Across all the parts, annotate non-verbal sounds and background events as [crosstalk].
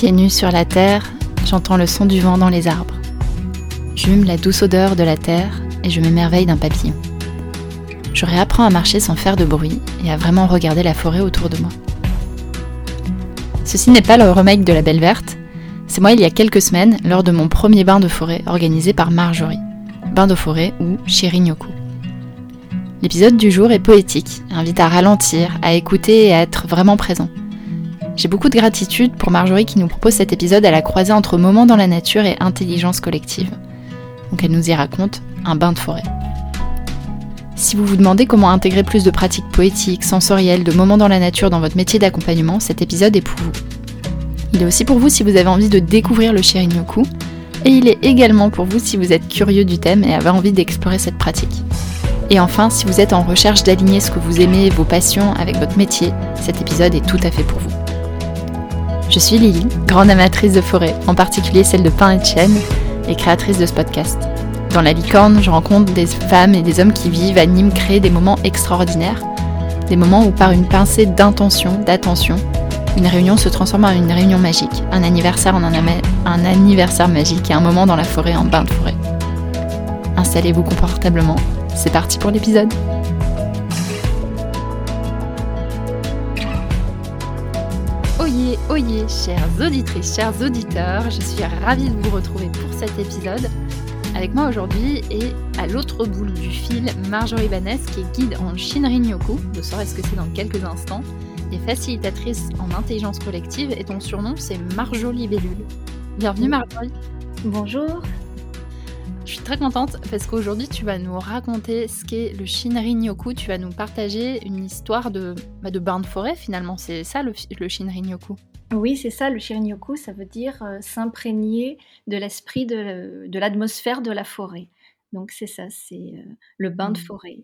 Pieds nus sur la terre, j'entends le son du vent dans les arbres. J'hume la douce odeur de la terre et je m'émerveille d'un papillon. Je réapprends à marcher sans faire de bruit et à vraiment regarder la forêt autour de moi. Ceci n'est pas le remake de La Belle Verte, c'est moi il y a quelques semaines lors de mon premier bain de forêt organisé par Marjorie. Bain de forêt ou Shirinyoku. L'épisode du jour est poétique, invite à ralentir, à écouter et à être vraiment présent. J'ai beaucoup de gratitude pour Marjorie qui nous propose cet épisode à la croisée entre moments dans la nature et intelligence collective. Donc elle nous y raconte un bain de forêt. Si vous vous demandez comment intégrer plus de pratiques poétiques, sensorielles, de moments dans la nature dans votre métier d'accompagnement, cet épisode est pour vous. Il est aussi pour vous si vous avez envie de découvrir le Shirin-yoku, et il est également pour vous si vous êtes curieux du thème et avez envie d'explorer cette pratique. Et enfin, si vous êtes en recherche d'aligner ce que vous aimez, vos passions avec votre métier, cet épisode est tout à fait pour vous. Je suis Lily, grande amatrice de forêt, en particulier celle de pin et de chêne, et créatrice de ce podcast. Dans la licorne, je rencontre des femmes et des hommes qui vivent, animent, créent des moments extraordinaires. Des moments où par une pincée d'intention, d'attention, une réunion se transforme en une réunion magique, un anniversaire en un, un anniversaire magique et un moment dans la forêt en bain de forêt. Installez-vous confortablement, c'est parti pour l'épisode. Oyez, oyez, chères auditrices, chers auditeurs, je suis ravie de vous retrouver pour cet épisode. Avec moi aujourd'hui et à l'autre bout du fil, Marjorie Banès, qui est guide en Shinrin-yoku, vous saurez ce que c'est dans quelques instants, et facilitatrice en intelligence collective, et ton surnom c'est Marjorie Bellule. Bienvenue Marjorie. Bonjour. Je suis très contente parce qu'aujourd'hui tu vas nous raconter ce qu'est le Shinrin-yoku, tu vas nous partager une histoire de, bah, de bain de forêt finalement, c'est ça le, le Shinrin-yoku? Oui, c'est ça, le Shirin-yoku, ça veut dire euh, s'imprégner de l'esprit de, de l'atmosphère de la forêt. Donc c'est ça, c'est euh, le bain de Mmh. forêt.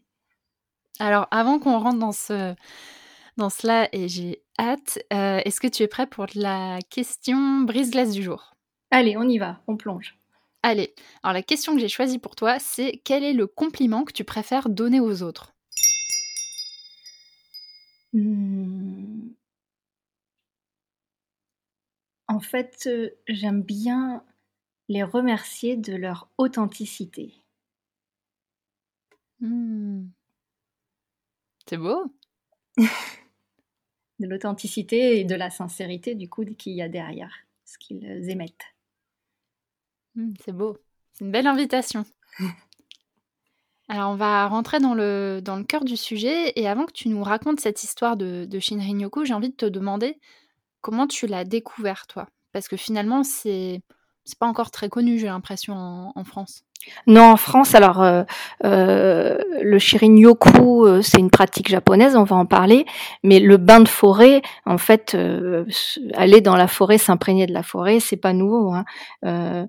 Alors avant qu'on rentre dans, ce, dans cela, et j'ai hâte, euh, est-ce que tu es prêt pour la question brise-glace du jour? Allez, on y va, on plonge. Allez, alors la question que j'ai choisie pour toi, c'est quel est le compliment que tu préfères donner aux autres? Hmm. En fait, euh, j'aime bien les remercier de leur authenticité. Hmm. C'est beau [laughs] De l'authenticité et de la sincérité du coup qu'il y a derrière ce qu'ils émettent. Hmm, C'est beau. C'est une belle invitation. [laughs] Alors on va rentrer dans le, dans le cœur du sujet et avant que tu nous racontes cette histoire de, de Shinrin-yoku, j'ai envie de te demander comment tu l'as découvert toi? Parce que finalement c'est c'est pas encore très connu j'ai l'impression en, en France. Non, en France, alors euh, euh, le shirin-yoku, euh, c'est une pratique japonaise, on va en parler, mais le bain de forêt, en fait, euh, aller dans la forêt, s'imprégner de la forêt, c'est pas nouveau. hein. Euh,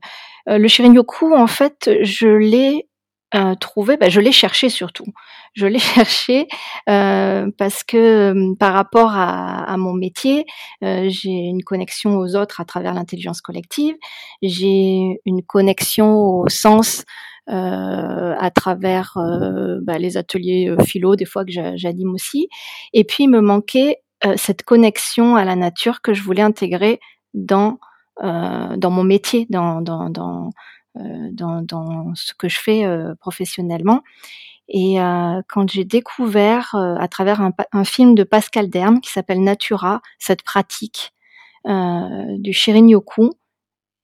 euh, le shirin-yoku, en fait, je l'ai euh, trouvé, bah, je l'ai cherché surtout. Je l'ai [laughs] cherché euh, parce que euh, par rapport à, à mon métier, euh, j'ai une connexion aux autres à travers l'intelligence collective j'ai une connexion au sens euh, à travers bah, les ateliers philo, des fois que j'a- j'anime aussi. Et puis, il me manquait cette connexion à la nature que je voulais intégrer dans, dans mon métier, dans, dans, dans, dans, dans ce que je fais euh, professionnellement. Et euh, quand j'ai découvert euh, à travers un, film de Pascal Derme qui s'appelle Natura, cette pratique euh, du Shirin-yoku,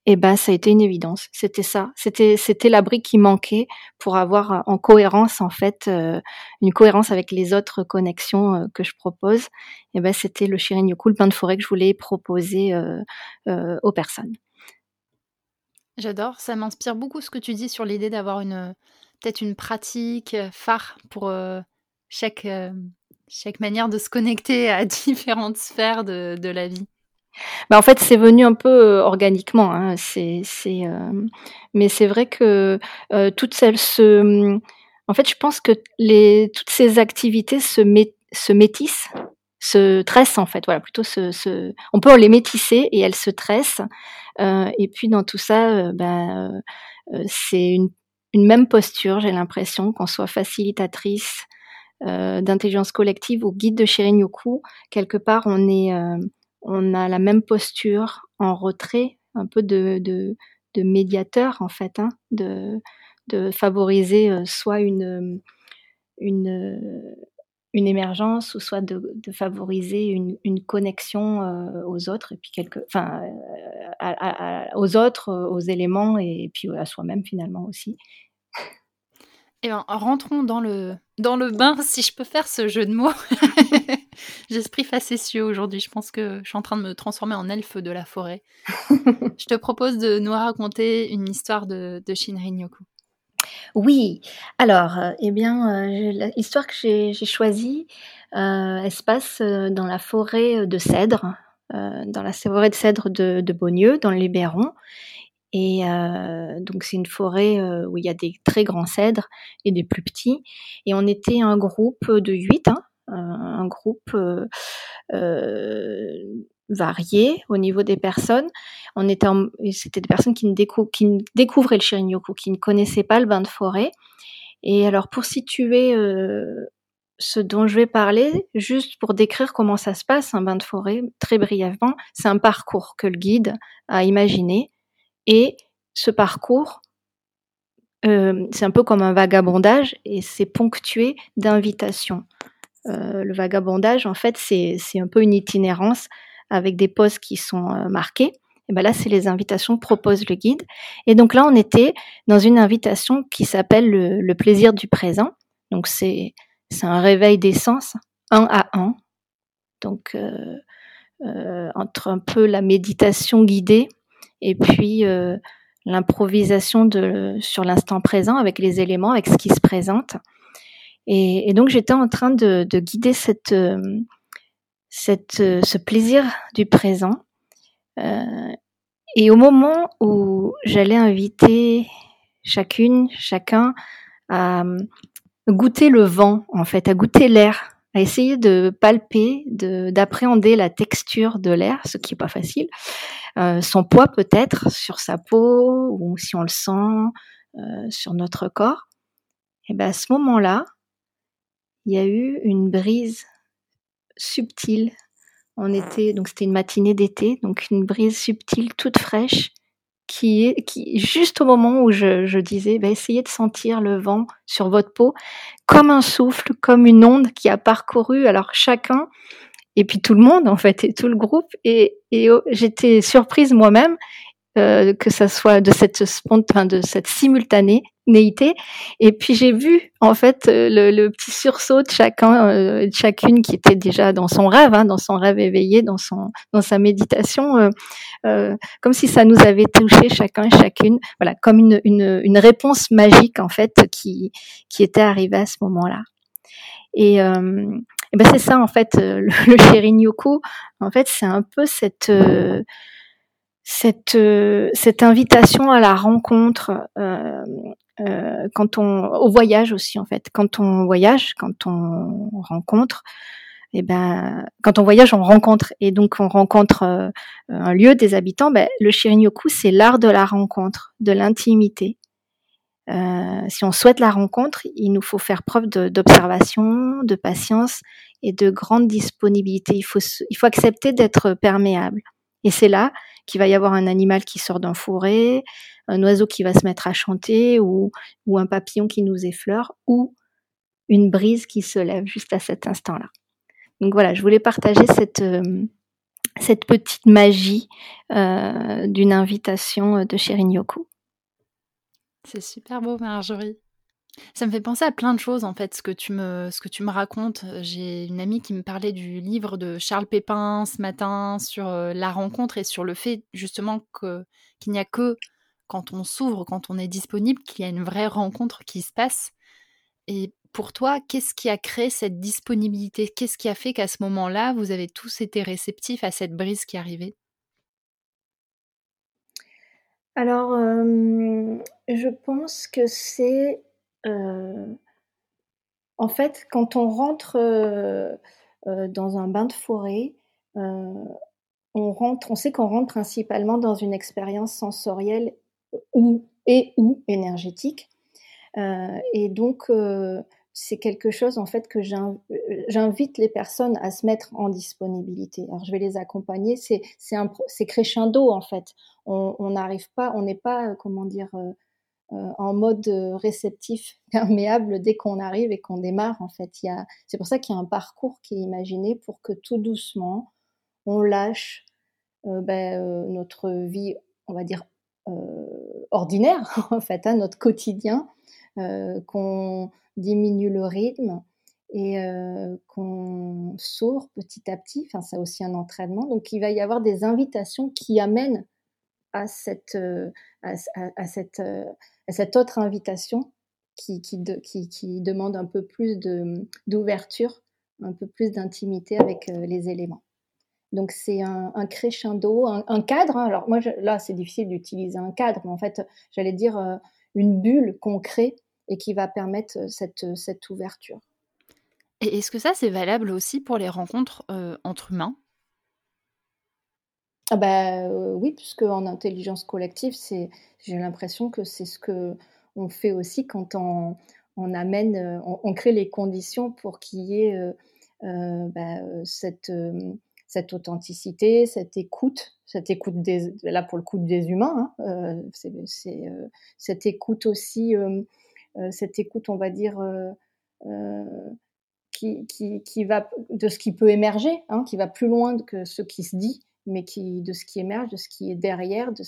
et ben ça a été une évidence. C'était ça. C'était c'était la brique qui manquait pour avoir euh, en cohérence en fait euh, une cohérence avec les autres connexions euh, que je propose. Et ben c'était le Shirin-yoku, le bain de forêt que je voulais proposer euh, euh, aux personnes. J'adore, ça m'inspire beaucoup ce que tu dis sur l'idée d'avoir une peut-être une pratique euh, phare pour euh, chaque, euh, manière de se connecter à [laughs] différentes sphères de, la vie. Bah, en fait, c'est venu un peu euh, organiquement. Hein. Euh, mais c'est vrai que euh, toutes celles se. En fait, je pense que toutes ces activités se métissent, se tressent en fait. Voilà, plutôt se, on peut les métisser et elles se tressent. Euh, et puis dans tout ça, euh, ben, euh, c'est une, même posture. J'ai l'impression qu'on soit facilitatrice d'intelligence collective ou guide de Shirin-yoku. Quelque part, on est on a la même posture en retrait, un peu de, de, médiateur en fait, hein, de, de favoriser soit une, une émergence ou soit de, de favoriser une, une connexion euh, aux autres et puis quelque, enfin, euh, aux autres, aux éléments et, puis à soi-même finalement aussi. Eh ben, rentrons dans le, dans le bain, si je peux faire ce jeu de mots. [laughs] J'esprit facétieux aujourd'hui. Je pense que je suis en train de me transformer en elfe de la forêt. [laughs] je te propose de nous raconter une histoire de, de Shinrin Yoku. Oui, alors, euh, eh bien, euh, l'histoire que j'ai choisie, euh, elle se passe dans la forêt de cèdres, dans la forêt de cèdres de, de dans le Libéron. Et donc c'est une forêt où il y a des très grands cèdres et des plus petits. Et on était un groupe de huit, hein, un groupe varié au niveau des personnes. On était, c'était des personnes qui, ne découvraient le Shirin-yoku, qui ne connaissaient pas le bain de forêt. Et alors pour situer euh, ce dont je vais parler, juste pour décrire comment ça se passe un bain de forêt, très brièvement, c'est un parcours que le guide a imaginé. Et ce parcours, euh, c'est un peu comme un vagabondage et c'est ponctué d'invitations. Euh, le vagabondage, en fait, c'est un peu une itinérance avec des postes qui sont euh, marqués. Et ben là, c'est les invitations que propose le guide. Et donc là, on était dans une invitation qui s'appelle le, plaisir du présent. Donc c'est c'est un réveil des sens, un à un. Donc euh, euh, entre un peu la méditation guidée et puis l'improvisation de sur l'instant présent avec les éléments, avec ce qui se présente. Et, donc j'étais en train de, de guider cette cette, euh, ce plaisir du présent. Euh, et au moment où j'allais inviter chacune, chacun à euh, goûter le vent, en fait, à goûter l'air, à essayer de palper, d'appréhender la texture de l'air, ce qui est pas facile, euh, son poids peut-être sur sa peau ou si on le sent euh, sur notre corps. Et ben à ce moment-là, il y a eu une brise subtile. On était, donc c'était une matinée d'été, donc une brise subtile, toute fraîche, qui est, qui, juste au moment où je, je disais, bah, essayez de sentir le vent sur votre peau, comme un souffle, comme une onde qui a parcouru, alors chacun, et puis tout le monde, en fait, et tout le groupe, et, et oh, j'étais surprise moi-même, euh, que ça soit de cette spontan, de cette Et puis j'ai vu en fait euh, le, le, petit sursaut de chacun, euh, de chacune qui était déjà dans son rêve, hein, dans son rêve éveillé, dans son, dans sa méditation, euh, comme si ça nous avait touché chacun et chacune. Voilà, comme une, une, une réponse magique en fait qui, qui était arrivée à ce moment-là. Et, euh, et ben c'est ça en fait le, [laughs] le Shirin Yoku. En fait, c'est un peu cette cette, euh, cette invitation à la rencontre, euh, euh, quand on, au voyage aussi en fait, quand on voyage, quand on rencontre, et eh ben, quand on voyage, on rencontre et donc on rencontre un lieu, des habitants. Ben, le Shirin-yoku, c'est l'art de la rencontre, de l'intimité. si on souhaite la rencontre, il nous faut faire preuve d'observation, de, patience et de grande disponibilité. Il faut, il faut accepter d'être perméable. Et c'est là qu'il va y avoir un animal qui sort d'un fourré, un oiseau qui va se mettre à chanter ou, un papillon qui nous effleure ou une brise qui se lève juste à cet instant-là. Donc voilà, je voulais partager cette, euh, petite magie euh, d'une invitation de Shirin Yoku. C'est super beau, Marjorie. Ça me fait penser à plein de choses en fait, ce que tu me, racontes. J'ai une amie qui me parlait du livre de Charles Pépin ce matin sur euh, la rencontre et sur le fait justement qu'il n'y a que quand on s'ouvre, quand on est disponible, qu'il y a une vraie rencontre qui se passe. Et pour toi, qu'est-ce qui a créé cette disponibilité? Qu'est-ce qui a fait qu'à ce moment-là, vous avez tous été réceptifs à cette brise qui arrivait Alors, euh, je pense que c'est euh, en fait, quand on rentre euh, dans un bain de forêt, on rentre, on sait qu'on rentre principalement dans une expérience sensorielle ou et ou énergétique. et donc, c'est quelque chose en fait que j'invite les personnes à se mettre en disponibilité. Alors je vais les accompagner. C'est c'est crescendo en fait. On n'arrive pas, on n'est pas comment dire euh, en mode réceptif, [laughs] perméable dès qu'on arrive et qu'on démarre. En fait, c'est pour ça qu'il y a un parcours qui est imaginé pour que tout doucement on lâche euh, ben, euh, notre vie, on va dire ordinaire [laughs] en fait, hein, notre quotidien, qu'on diminue le rythme et qu'on s'ouvre petit à petit. Enfin, c'est aussi un entraînement. Donc, il va y avoir des invitations qui amènent à cette, à, cette, cette autre invitation qui, qui, qui, demande un peu plus d'ouverture, un peu plus d'intimité avec euh, les éléments. Donc c'est un, crescendo, un, cadre. Hein. Alors moi là c'est difficile d'utiliser un cadre, mais en fait j'allais dire euh, une bulle qu'on crée et qui va permettre euh, cette, cette ouverture. Et est-ce que ça c'est valable aussi pour les rencontres entre humains? Ah bah, oui, puisque en intelligence collective, c'est j'ai l'impression que c'est ce que on fait aussi quand on on amène, on crée les conditions pour qu'il y ait, bah, cette, cette authenticité, cette écoute, cette écoute là pour le coup des humains, hein, c'est cette écoute aussi, cette écoute on va dire, qui qui qui va de ce qui peut émerger, hein, qui va plus loin que ce qui se dit mais qui, de ce qui émerge, de ce qui est derrière, de,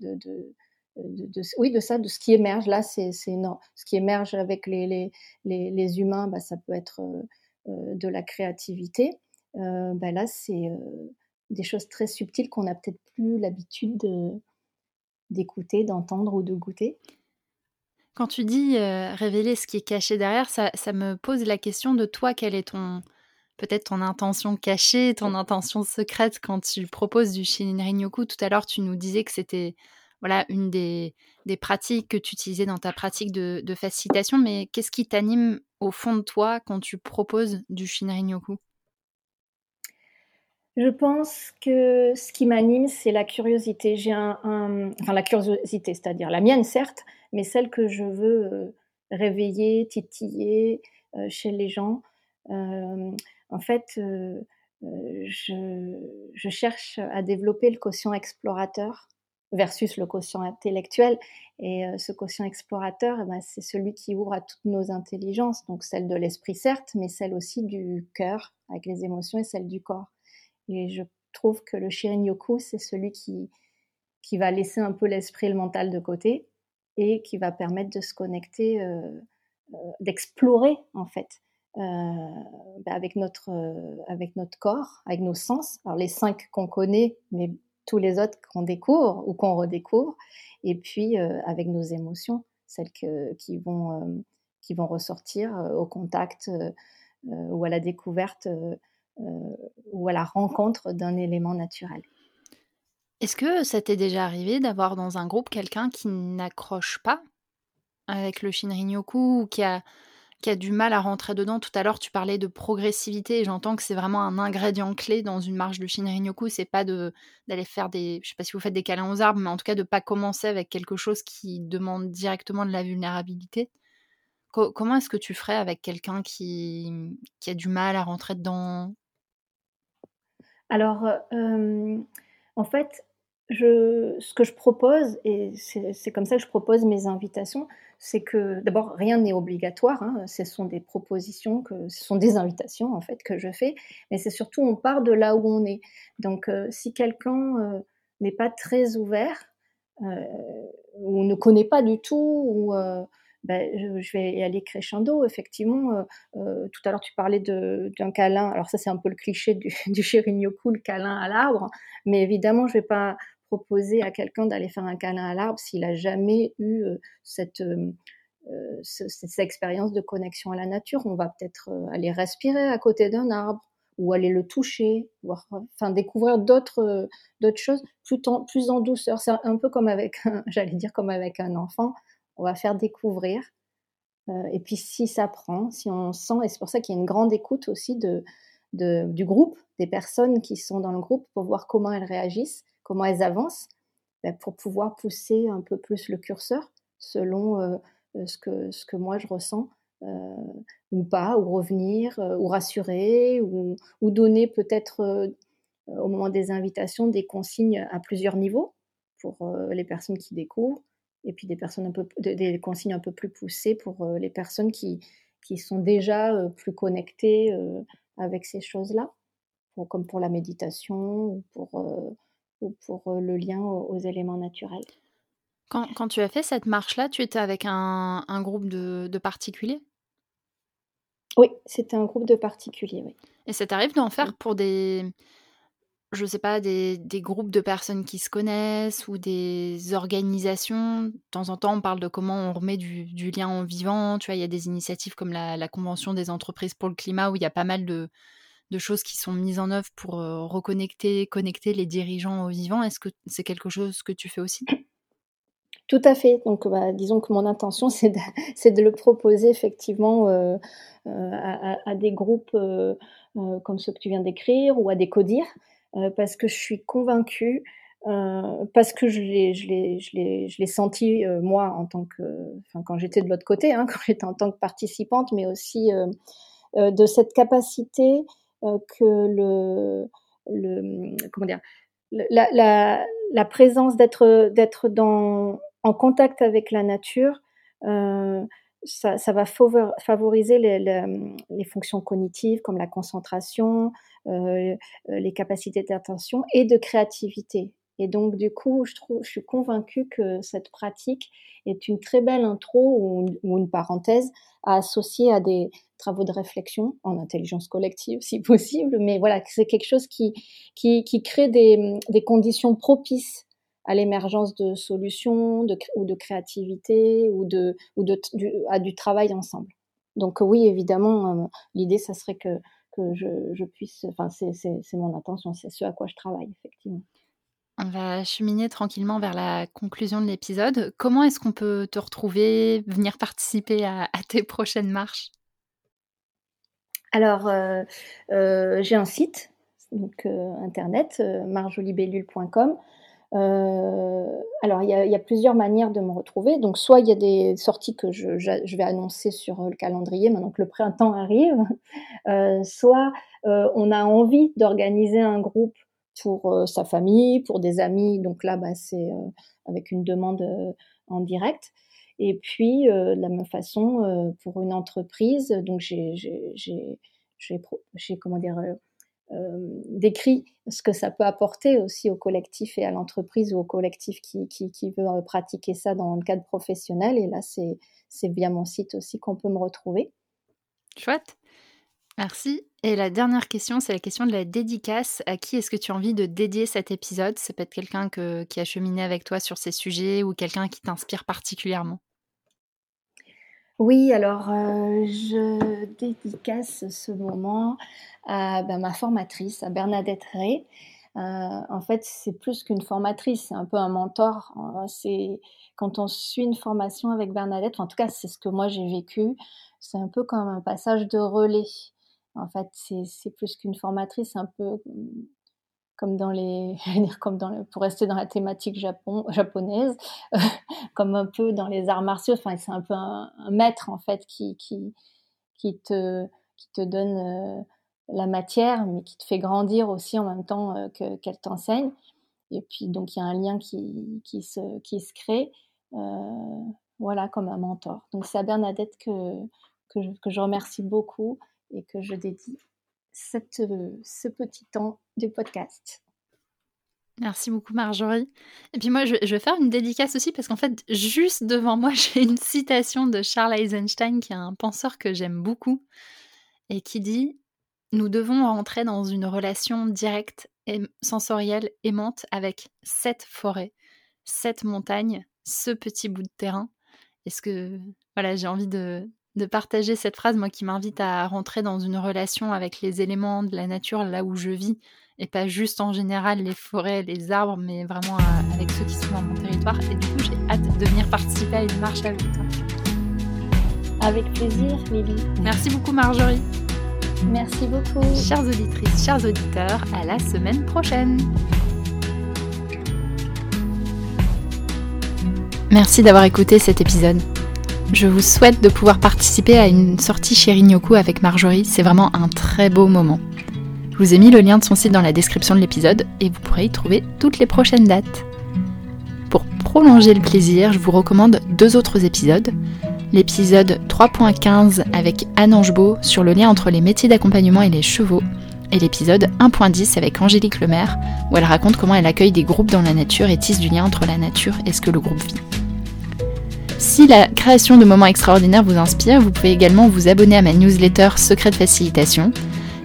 de, de, de oui, de ça, de ce qui émerge. Là, c'est ce qui émerge avec les, les, les, humains, bah, ça peut être euh, euh, de la créativité. Euh, bah, là, c'est des choses très subtiles qu'on n'a peut-être plus l'habitude d'écouter, d'entendre ou de goûter. Quand tu dis révéler ce qui est caché derrière, ça, ça, me pose la question de toi, quel est ton, peut-être ton intention cachée, ton intention secrète quand tu proposes du Shinrin-yoku. Tout à l'heure, tu nous disais que c'était voilà une des, des, pratiques que tu utilisais dans ta pratique de, facilitation, mais qu'est-ce qui t'anime au fond de toi quand tu proposes du Shinrin-yoku je pense que ce qui m'anime, c'est la curiosité. J'ai un, enfin la curiosité, c'est-à-dire la mienne certes, mais celle que je veux euh, réveiller, titiller euh, chez les gens. Euh, en fait, je, cherche à développer le quotient explorateur versus le quotient intellectuel. Et ce quotient explorateur, eh ben, c'est celui qui ouvre à toutes nos intelligences, donc celle de l'esprit certes, mais celle aussi du cœur avec les émotions et celle du corps. Et je trouve que le Shirin-yoku, c'est celui qui, qui va laisser un peu l'esprit et le mental de côté et qui va permettre de se connecter, d'explorer en fait euh, bah, avec, notre, euh, avec notre corps, avec nos sens. Alors les cinq qu'on connaît, mais tous les autres qu'on découvre ou qu'on redécouvre, et puis euh, avec nos émotions, celles qui, vont, qui vont ressortir au contact ou à la découverte ou à la rencontre d'un élément naturel. Est-ce que ça t'est déjà arrivé d'avoir dans un groupe quelqu'un qui n'accroche pas avec le Shinrin-yoku ou qui a qui a du mal à rentrer dedans? Tout à l'heure, tu parlais de progressivité et j'entends que c'est vraiment un ingrédient clé dans une marche de Shinrin-yoku. C'est pas d'aller faire des, je sais pas si vous faites des câlins aux arbres, mais en tout cas de pas commencer avec quelque chose qui demande directement de la vulnérabilité. comment est-ce que tu ferais avec quelqu'un qui, qui a du mal à rentrer dedans? Alors, euh, en fait, ce que je propose, et c'est comme ça que je propose mes invitations, c'est que d'abord rien n'est obligatoire, hein, ce sont des propositions, ce sont des invitations en fait que je fais, mais c'est surtout on part de là où on est. Donc euh, si quelqu'un euh, n'est pas très ouvert ou ne connaît pas du tout ou ben, je, vais y aller crescendo. Effectivement, tout à l'heure tu parlais d'un câlin. Alors ça c'est un peu le cliché du, [laughs] du Shirin-yoku, le câlin à l'arbre. Mais évidemment, je vais pas proposer à quelqu'un d'aller faire un câlin à l'arbre s'il a jamais eu euh, cette, euh, euh, cette expérience de connexion à la nature. On va peut-être aller respirer à côté d'un arbre ou aller le toucher, voir, enfin découvrir d'autres d'autres choses plus en, plus en douceur. C'est un peu comme avec, [laughs] j'allais dire comme avec un enfant, on va faire découvrir. et puis si ça prend, si on sent, et c'est pour ça qu'il y a une grande écoute aussi de, du groupe, des personnes qui sont dans le groupe pour voir comment elles réagissent comment elles avancent, ben, pour pouvoir pousser un peu plus le curseur selon euh, euh, ce, que, ce que moi je ressens ou pas, ou revenir, ou rassurer, ou donner peut-être au moment des invitations des consignes à plusieurs niveaux pour les personnes qui découvrent, et puis des, personnes un peu, des consignes un peu plus poussées pour les personnes qui, qui sont déjà plus connectées avec ces choses-là, comme pour la méditation ou pour, ou pour le lien aux, éléments naturels. Quand, quand, tu as fait cette marche-là, tu étais avec un, un groupe de, de particuliers? Oui, c'était un groupe de particuliers, oui. Et ça t'arrive d'en faire pour des, je sais pas, des, groupes de personnes qui se connaissent ou des organisations. De temps en temps, on parle de comment on remet du, lien en vivant. Tu vois, il y a des initiatives comme la, Convention des entreprises pour le climat où il y a pas mal de, choses qui sont mises en œuvre pour euh, reconnecter, connecter les dirigeants au vivant. Est-ce que c'est quelque chose que tu fais aussi? Tout à fait. Donc, bah, disons que mon intention, [laughs] c'est de, le proposer effectivement euh, euh, à, des groupes comme ceux que tu viens d'écrire ou à des codires, parce que je suis convaincue, parce que je l'ai senti moi en tant que, enfin quand j'étais de l'autre côté, hein, [laughs] quand j'étais en tant que participante, mais aussi de cette capacité que le, le comment dire, la, présence d'être d'être dans en contact avec la nature, euh, ça, va favoriser les, fonctions cognitives comme la concentration, euh, les capacités d'attention et de créativité. Et donc, du coup, je, suis convaincue que cette pratique est une très belle intro ou, une parenthèse à associer à des travaux de réflexion en intelligence collective, si [laughs] possible. Mais voilà, c'est quelque chose qui, crée des conditions propices à l'émergence de solutions de, ou de créativité ou, de, ou de, du, à du travail ensemble. Donc oui, évidemment, euh, l'idée, ça serait que, que je, je puisse, enfin c'est mon intention, c'est ce à quoi je travaille, effectivement. On va cheminer tranquillement vers la conclusion de l'épisode. Comment est-ce qu'on peut te retrouver, venir participer à, à tes prochaines marches? Alors, euh, euh, j'ai un site, donc internet, marjolibellule.com. Euh, alors, il y, a, plusieurs manières de me retrouver. Donc, soit il y a des sorties que je, vais annoncer sur le calendrier maintenant que le printemps arrive, [laughs] euh, soit euh, on a envie d'organiser un groupe pour euh, sa famille, pour des amis. Donc là, bah, c'est euh, avec une demande euh, en direct. Et puis, de la même façon, pour une entreprise, donc j'ai, j'ai, comment dire, euh, décrit ce que ça peut apporter aussi au collectif et à l'entreprise ou au collectif qui, qui, veut euh, pratiquer ça dans le cadre professionnel. Et là, c'est, c'est via mon site aussi qu'on peut me retrouver. Chouette. Merci. Et la dernière question, c'est la question de la dédicace. À qui est-ce que tu as envie de dédier cet épisode? Ça peut être quelqu'un que, qui a cheminé avec toi sur ces sujets ou quelqu'un qui t'inspire particulièrement? Oui, alors euh, je dédicace ce moment à ben, ma formatrice, à Bernadette Ray. Euh, en fait, c'est plus qu'une formatrice, c'est un peu un mentor. Euh, c'est quand on suit une formation avec Bernadette, en tout cas, c'est ce que moi j'ai vécu. C'est un peu comme un passage de relais. En fait, c'est plus qu'une formatrice, un peu comme dans les, [laughs] comme dans pour rester dans la thématique japon, japonaise, [laughs] comme un peu dans les arts martiaux. Enfin, c'est un peu un, maître en fait qui qui qui te qui te donne euh, la matière, mais qui te fait grandir aussi en même temps euh, que qu'elle t'enseigne. Et puis donc il y a un lien qui qui se qui se crée, euh, voilà, comme un mentor. Donc c'est à Bernadette que que que je remercie beaucoup et que je dédie cette, ce petit temps du podcast. Merci beaucoup Marjorie. Et puis moi, je, je, vais faire une dédicace aussi parce qu'en fait, juste devant moi, [laughs] j'ai une citation de Charles Eisenstein, qui est un penseur que j'aime beaucoup, et qui dit Nous devons rentrer dans une relation directe et sensorielle aimante avec cette forêt, cette montagne, ce petit bout de terrain. Est-ce que voilà, j'ai envie de, de partager cette phrase, moi qui m'invite à rentrer dans une relation avec les éléments de la nature là où je vis, et pas juste en général les forêts, les arbres, mais vraiment à, avec ceux qui sont dans mon territoire. Et du coup, j'ai hâte de venir participer à une marche avec toi. Avec plaisir, Lily. Merci beaucoup, Marjorie. Merci beaucoup. Chères auditrices, chers auditeurs, à la semaine prochaine. Merci d'avoir écouté cet épisode. Je vous souhaite de pouvoir participer à une sortie chez Rignoku avec Marjorie, c'est vraiment un très beau moment. Je vous ai mis le lien de son site dans la description de l'épisode et vous pourrez y trouver toutes les prochaines dates. Pour prolonger le plaisir, je vous recommande deux autres épisodes. L'épisode 3.15 avec Anne Angebeau sur le lien entre les métiers d'accompagnement et les chevaux, et l'épisode 1.10 avec Angélique Lemaire, où elle raconte comment elle accueille des groupes dans la nature et tisse du lien entre la nature et ce que le groupe vit. Si la création de moments extraordinaires vous inspire, vous pouvez également vous abonner à ma newsletter Secret de Facilitation,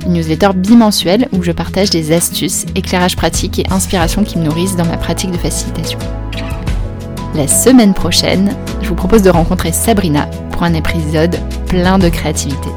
une newsletter bimensuelle où je partage des astuces, éclairages pratiques et inspirations qui me nourrissent dans ma pratique de facilitation. La semaine prochaine, je vous propose de rencontrer Sabrina pour un épisode plein de créativité.